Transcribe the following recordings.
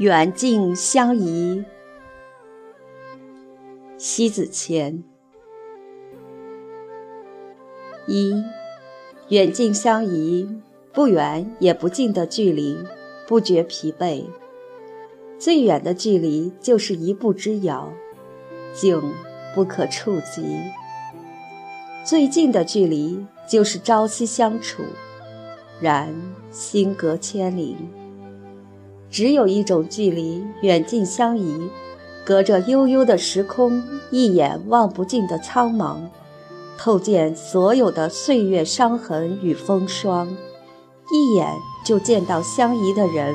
远近相宜。西子谦。一，远近相宜，不远也不近的距离，不觉疲惫。最远的距离就是一步之遥，近不可触及；最近的距离就是朝夕相处，然心隔千里。只有一种距离，远近相宜，隔着悠悠的时空，一眼望不尽的苍茫，透见所有的岁月伤痕与风霜，一眼就见到相宜的人，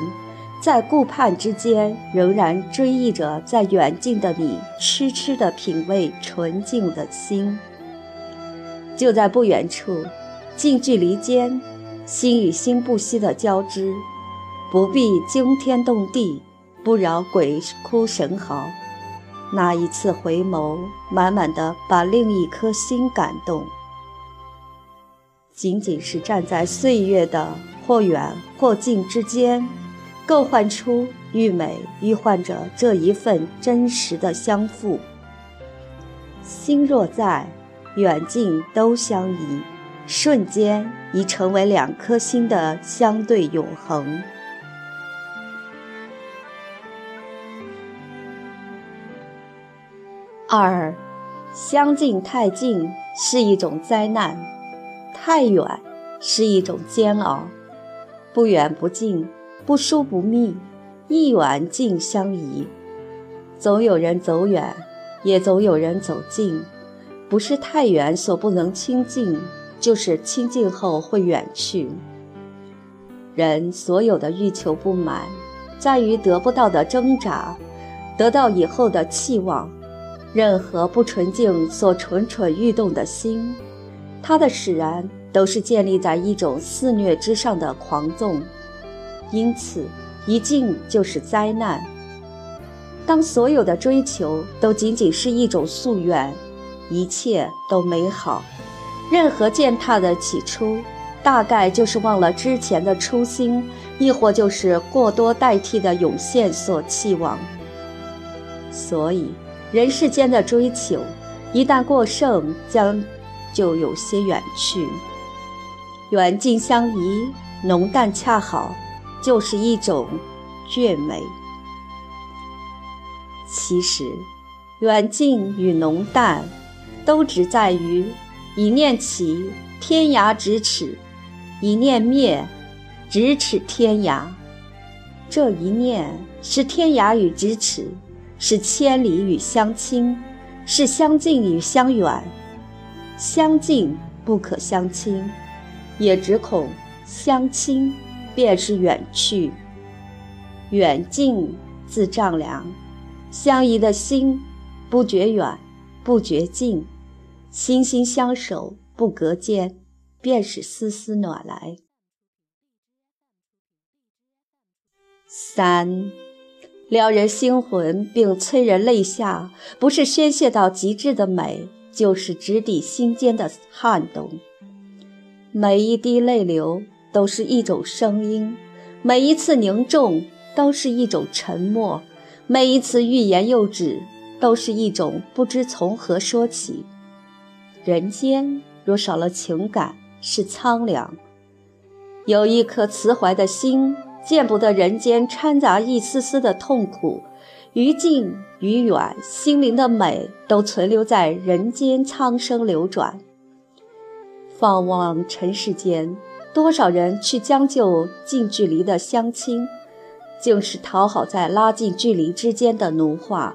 在顾盼之间，仍然追忆着在远近的你，痴痴的品味纯净的心。就在不远处，近距离间，心与心不息的交织。不必惊天动地，不扰鬼哭神嚎。那一次回眸，满满的把另一颗心感动。仅仅是站在岁月的或远或近之间，构幻出愈美愈幻着这一份真实的相负。心若在，远近都相宜，瞬间已成为两颗心的相对永恒。二，相近太近是一种灾难，太远是一种煎熬。不远不近，不疏不密，一远近相宜。总有人走远，也总有人走近。不是太远所不能亲近，就是亲近后会远去。人所有的欲求不满，在于得不到的挣扎，得到以后的期望。任何不纯净所蠢蠢欲动的心，它的使然都是建立在一种肆虐之上的狂纵，因此一静就是灾难。当所有的追求都仅仅是一种夙愿，一切都美好。任何践踏的起初，大概就是忘了之前的初心，亦或就是过多代替的涌现所期望。所以。人世间的追求，一旦过剩，将就有些远去。远近相宜，浓淡恰好，就是一种绝美。其实，远近与浓淡，都只在于一念起，天涯咫尺；一念灭，咫尺天涯。这一念是天涯与咫尺。是千里与相亲，是相近与相远。相近不可相亲，也只恐相亲便是远去。远近自丈量，相宜的心不觉远，不觉近；心心相守不隔间，便是丝丝暖来。三。撩人心魂并催人泪下，不是宣泄到极致的美，就是直抵心间的撼动。每一滴泪流都是一种声音，每一次凝重都是一种沉默，每一次欲言又止都是一种不知从何说起。人间若少了情感，是苍凉；有一颗慈怀的心。见不得人间掺杂一丝丝的痛苦，于近于远，心灵的美都存留在人间苍生流转。放望尘世间，多少人去将就近距离的相亲，竟是讨好在拉近距离之间的奴化，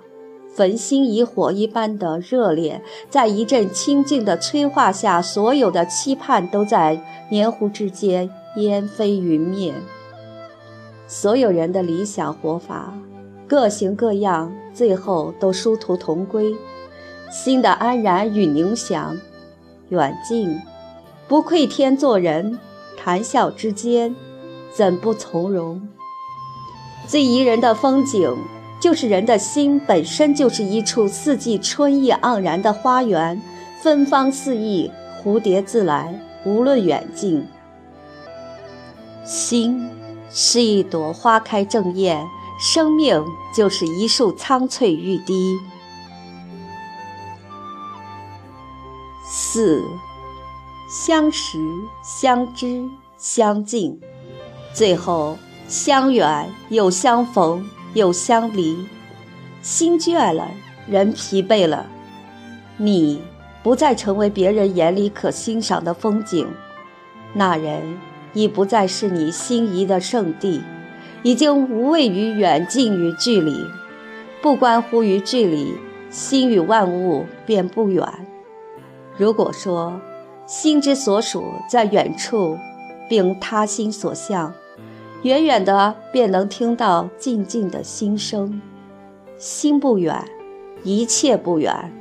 焚心以火一般的热烈，在一阵清静的催化下，所有的期盼都在黏糊之间烟飞云灭。所有人的理想活法，各形各样，最后都殊途同归。心的安然与宁祥，远近不愧天作人，谈笑之间，怎不从容？最宜人的风景，就是人的心本身就是一处四季春意盎然的花园，芬芳四溢，蝴蝶自来，无论远近，心。是一朵花开正艳，生命就是一束苍翠欲滴。四，相识、相知、相敬，最后相远又相逢又相离。心倦了，人疲惫了，你不再成为别人眼里可欣赏的风景，那人已不再是你心仪的圣地。已经无畏于远近与距离，不关乎于距离，心与万物便不远。如果说心之所属在远处，并他心所向，远远的便能听到静静的心声。心不远，一切不远。